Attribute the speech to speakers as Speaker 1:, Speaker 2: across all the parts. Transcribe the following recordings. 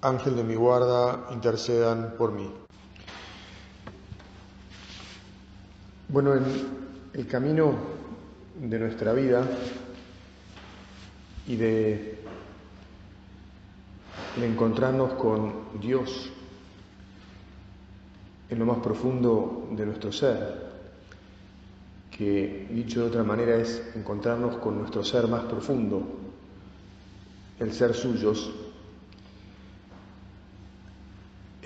Speaker 1: Ángel de mi guarda, intercedan por mí. Bueno, en el camino de nuestra vida y de, encontrarnos con Dios en lo más profundo de nuestro ser, que dicho de otra manera es encontrarnos con nuestro ser más profundo, el ser suyos,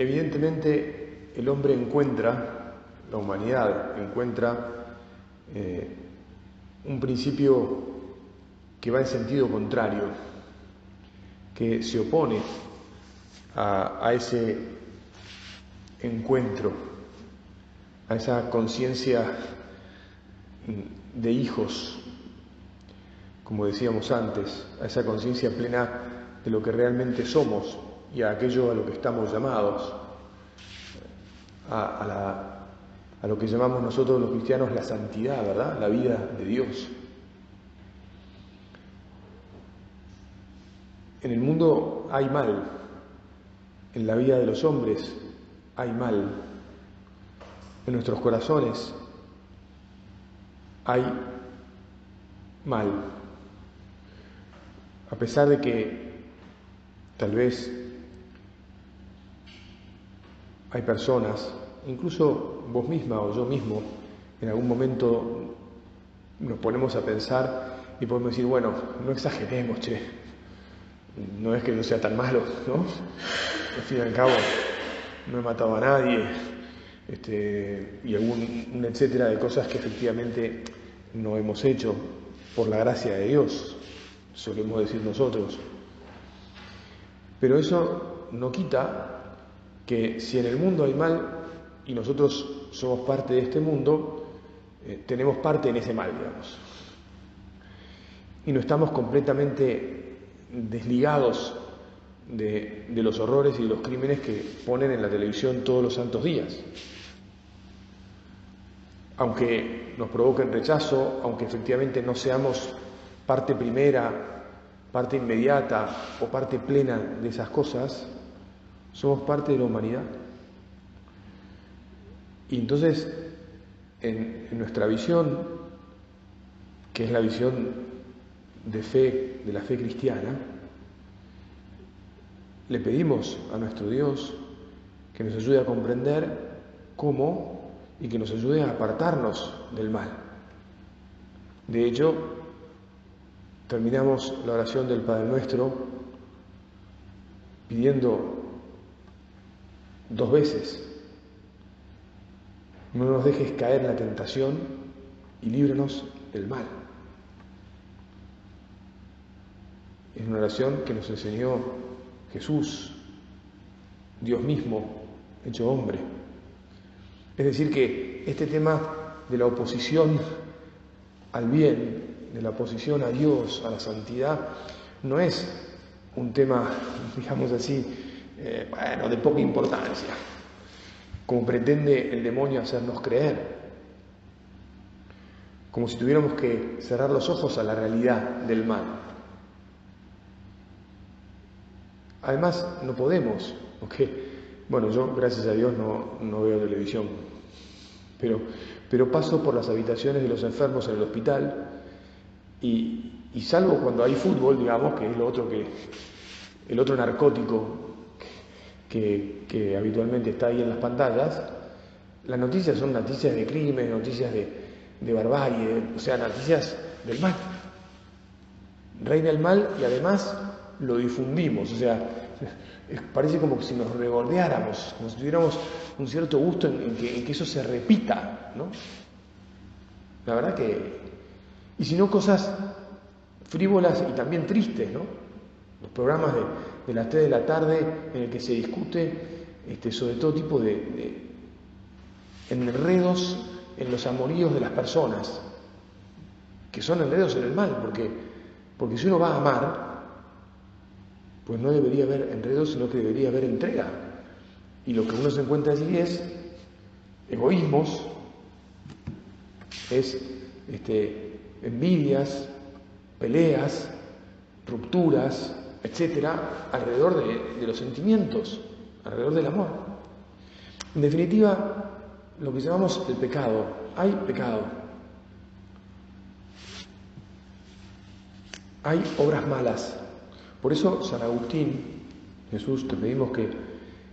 Speaker 1: Evidentemente el hombre encuentra, la humanidad encuentra eh, un principio que va en sentido contrario, que se opone a, ese encuentro, a esa conciencia de hijos, como decíamos antes, a esa conciencia plena de lo que realmente somos, y a aquello a lo que estamos llamados, a, lo que llamamos nosotros los cristianos la santidad, ¿verdad? La vida de Dios. En el mundo hay mal, en la vida de los hombres hay mal, en nuestros corazones hay mal. A pesar de que tal vez hay personas, incluso vos misma o yo mismo, en algún momento nos ponemos a pensar y podemos decir, bueno, no exageremos, che, no es que no sea tan malo, ¿no? Al fin y al cabo, no he matado a nadie, este, y algún etcétera de cosas que efectivamente no hemos hecho por la gracia de Dios, solemos decir nosotros. Pero eso no quita que si en el mundo hay mal y nosotros somos parte de este mundo, eh, tenemos parte en ese mal, digamos. Y no estamos completamente desligados de, de los horrores y de los crímenes que ponen en la televisión todos los santos días. Aunque nos provoquen rechazo, aunque efectivamente no seamos parte primera, parte inmediata o parte plena de esas cosas, somos parte de la humanidad. Y entonces, en, nuestra visión, que es la visión de fe, de la fe cristiana, le pedimos a nuestro Dios que nos ayude a comprender cómo y que nos ayude a apartarnos del mal. De hecho, terminamos la oración del Padre Nuestro pidiendo dos veces. No nos dejes caer en la tentación y líbranos del mal. Es una oración que nos enseñó Jesús, Dios mismo, hecho hombre. Es decir, que este tema de la oposición al bien, de la oposición a Dios, a la santidad, no es un tema, digamos así, eh, bueno, de poca importancia, como pretende el demonio hacernos creer, como si tuviéramos que cerrar los ojos a la realidad del mal. Además, no podemos, porque, bueno, yo gracias a Dios no, veo televisión, pero, pero paso por las habitaciones de los enfermos en el hospital y, y salvo cuando hay fútbol, digamos, que es lo otro que, el otro narcótico que, habitualmente está ahí en las pantallas, las noticias son noticias de crimen, noticias de, barbarie, o sea, noticias del mal. Reina el mal y además lo difundimos, o sea, parece como si nos rebordeáramos, como si tuviéramos un cierto gusto en, que, en, que, eso se repita, ¿no? La verdad que... Y si no, cosas frívolas y también tristes, ¿no? Los programas de, las 3 de la tarde en el que se discute este, sobre todo tipo de, enredos en los amoríos de las personas, que son enredos en el mal, porque, porque si uno va a amar, pues no debería haber enredos, sino que debería haber entrega. Y lo que uno se encuentra allí es egoísmos, es este, envidias, peleas, rupturas, etcétera, alrededor de, los sentimientos, alrededor del amor. En definitiva, lo que llamamos el pecado, hay pecado. Hay obras malas. Por eso San Agustín, Jesús, te pedimos que,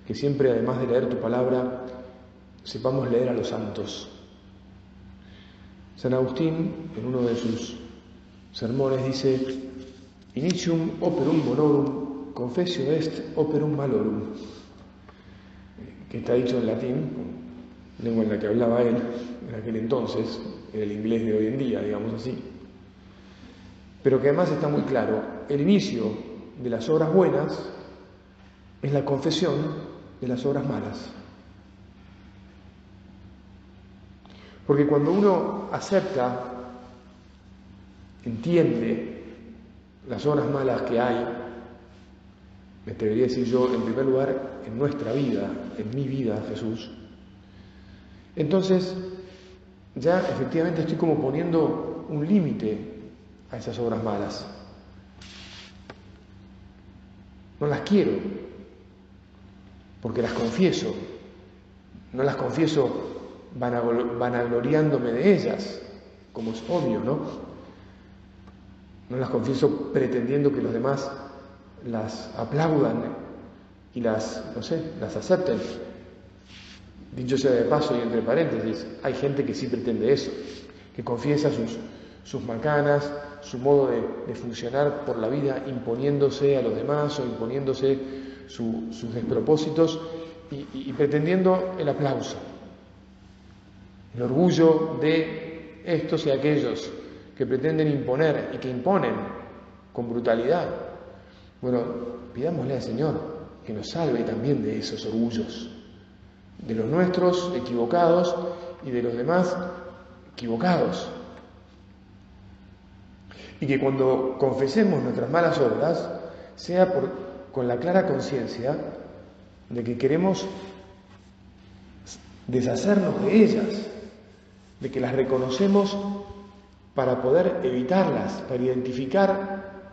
Speaker 1: que siempre, además de leer tu palabra, sepamos leer a los santos. San Agustín, en uno de sus sermones, dice, Initium operum bonorum, confessio est operum malorum, que está dicho en latín, lengua en la que hablaba él en aquel entonces, en el inglés de hoy en día, digamos así, pero que además está muy claro, el inicio de las obras buenas es la confesión de las obras malas. Porque cuando uno acepta, entiende las obras malas que hay, me atrevería a decir yo, en primer lugar, en nuestra vida, en mi vida, Jesús, entonces ya efectivamente estoy como poniendo un límite a esas obras malas. No las quiero, porque las confieso. No las confieso vanagloriándome de ellas, como es obvio, ¿no? No las confieso pretendiendo que los demás las aplaudan y las, no sé, las acepten. Dicho sea de paso y entre paréntesis, hay gente que sí pretende eso, que confiesa sus, sus macanas, su modo de, funcionar por la vida imponiéndose a los demás o imponiéndose sus despropósitos y pretendiendo el aplauso el orgullo de estos y aquellos que pretenden imponer y que imponen con brutalidad. Bueno, pidámosle al Señor que nos salve también de esos orgullos, de los nuestros equivocados y de los demás equivocados. Y que cuando confesemos nuestras malas obras, sea con la clara conciencia de que queremos deshacernos de ellas, de que las reconocemos para poder evitarlas, para identificar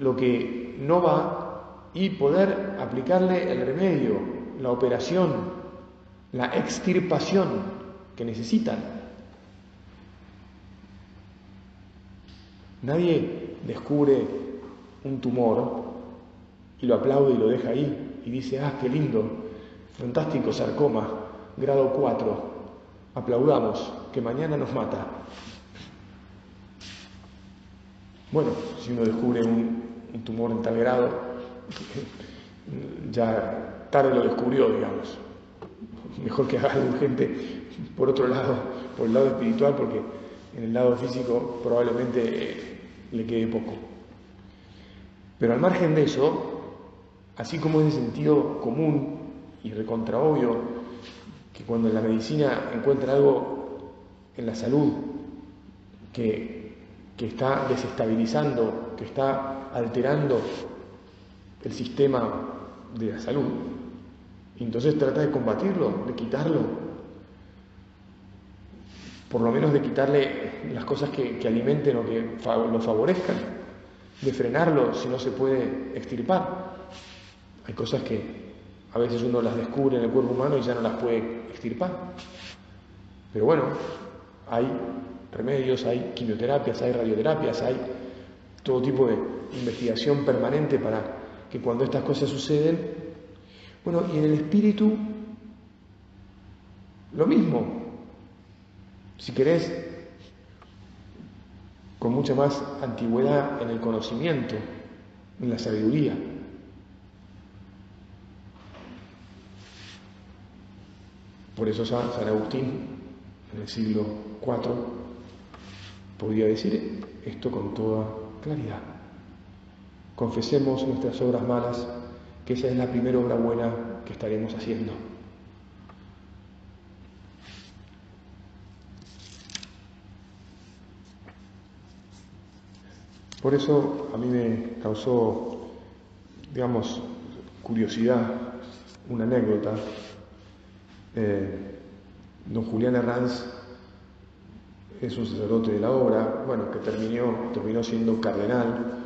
Speaker 1: lo que no va y poder aplicarle el remedio, la operación, la extirpación que necesitan. Nadie descubre un tumor y lo aplaude y lo deja ahí y dice, ah, qué lindo, fantástico sarcoma, grado 4, aplaudamos que mañana nos mata. Bueno, si uno descubre un, tumor en tal grado, ya tarde lo descubrió, digamos. Mejor que haga algo urgente por otro lado, por el lado espiritual, porque en el lado físico probablemente eh, le quede poco. Pero al margen de eso, así como es de sentido común y recontra obvio que cuando la medicina encuentra algo en la salud, que, está desestabilizando, que está alterando el sistema de la salud. Y entonces trata de combatirlo, de quitarlo, por lo menos de quitarle las cosas que, que alimenten o que lo favorezcan, de frenarlo si no se puede extirpar. Hay cosas que a veces uno las descubre en el cuerpo humano y ya no las puede extirpar. Pero bueno, hay remedios, hay quimioterapias, hay radioterapias, hay todo tipo de investigación permanente para que cuando estas cosas suceden, bueno, y en el espíritu, lo mismo, si querés, con mucha más antigüedad en el conocimiento, en la sabiduría. Por eso San, Agustín, en el siglo Cuatro, podría decir esto con toda claridad. confesemos nuestras obras malas, que esa es la primera obra buena que estaremos haciendo. Por eso a mí me causó, digamos, curiosidad una anécdota. Eh, don Julián Herranz es un sacerdote de la obra, bueno, que terminó, terminó siendo cardenal,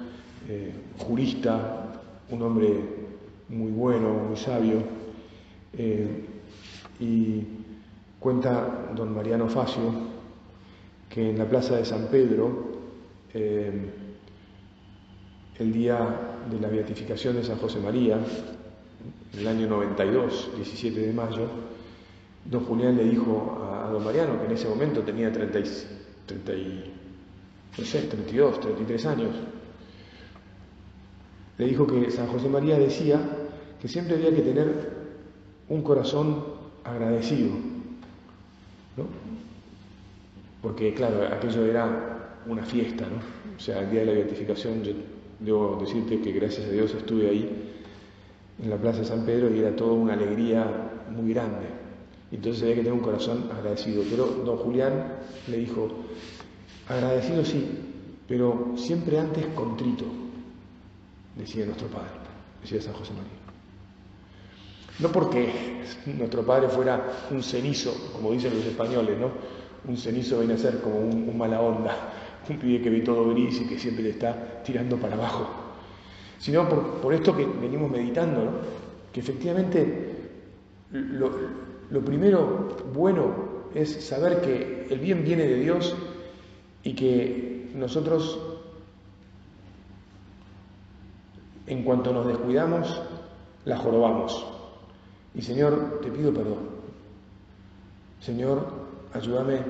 Speaker 1: eh, jurista, un hombre muy bueno, muy sabio, eh, y cuenta don Mariano Facio que en la plaza de San Pedro, eh, el día de la beatificación de San José María, en el año 92, 17 de mayo, don Julián le dijo a, don Mariano, que en ese momento tenía 30, 30 no sé, 32, 33 años, le dijo que San José María decía que siempre había que tener un corazón agradecido, ¿no? Porque, claro, aquello era una fiesta, ¿no? O sea, el día de la beatificación, yo debo decirte que gracias a Dios estuve ahí, en la Plaza de San Pedro, y era toda una alegría muy grande. Entonces había que tener un corazón agradecido. Pero don Julián le dijo, agradecido sí, pero siempre antes contrito decía nuestro Padre, decía San José María. No porque nuestro Padre fuera un cenizo, como dicen los españoles, ¿no? Un cenizo viene a ser como un, mala onda, un pibe que ve todo gris y que siempre le está tirando para abajo, sino por, esto que venimos meditando, ¿no? Que efectivamente lo, lo primero bueno es saber que el bien viene de Dios y que nosotros en cuanto nos descuidamos, la jorobamos. Y Señor, te pido perdón. Señor, ayúdame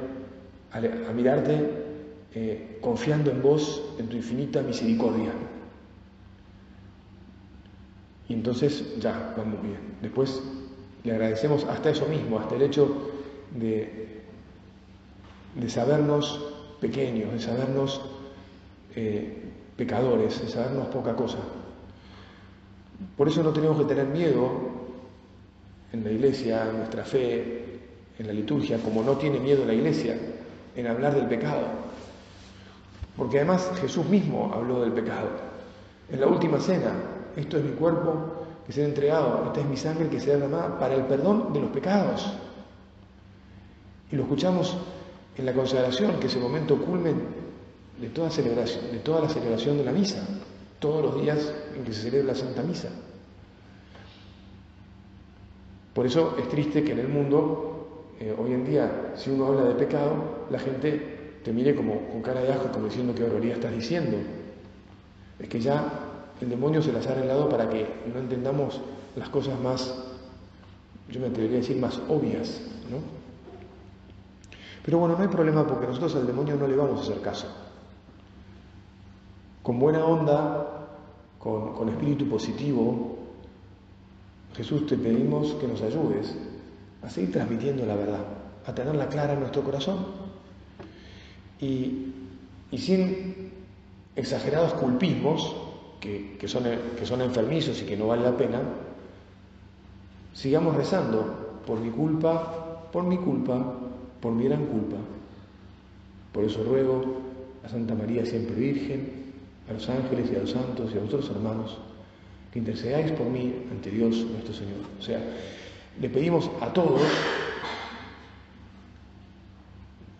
Speaker 1: a, mirarte eh, confiando en vos, en tu infinita misericordia. Y entonces ya, vamos bien. Después le agradecemos hasta eso mismo, hasta el hecho de, de sabernos pequeños, de sabernos eh, pecadores, de sabernos poca cosa. Por eso no tenemos que tener miedo en la iglesia, en nuestra fe, en la liturgia, como no tiene miedo la iglesia en hablar del pecado. Porque además Jesús mismo habló del pecado. En la última cena, esto es mi cuerpo que se ha entregado, esta es mi sangre que se derramada para el perdón de los pecados. Y lo escuchamos en la consagración, que es el momento culmen de toda, celebración, de toda la celebración de la misa todos los días en que se celebra la Santa Misa. Por eso es triste que en el mundo, eh, hoy en día, si uno habla de pecado, la gente te mire como con cara de asco, como diciendo qué horroría estás diciendo. Es que ya el demonio se las ha arreglado para que no entendamos las cosas más, yo me atrevería a decir, más obvias, ¿no? Pero bueno, no hay problema porque nosotros al demonio no le vamos a hacer caso con buena onda, con, espíritu positivo, Jesús te pedimos que nos ayudes a seguir transmitiendo la verdad, a tenerla clara en nuestro corazón y, sin exagerados culpismos que, son, son enfermizos y que no vale la pena, sigamos rezando por mi culpa, por mi culpa, por mi gran culpa. Por eso ruego a Santa María siempre Virgen, a los ángeles y a los santos y a vosotros hermanos, que intercedáis por mí ante Dios nuestro Señor. O sea, le pedimos a todos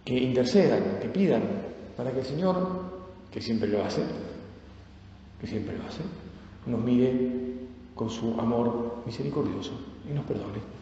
Speaker 1: que intercedan, que pidan, para que el Señor, que siempre lo hace, que siempre lo hace, nos mire con su amor misericordioso y nos perdone.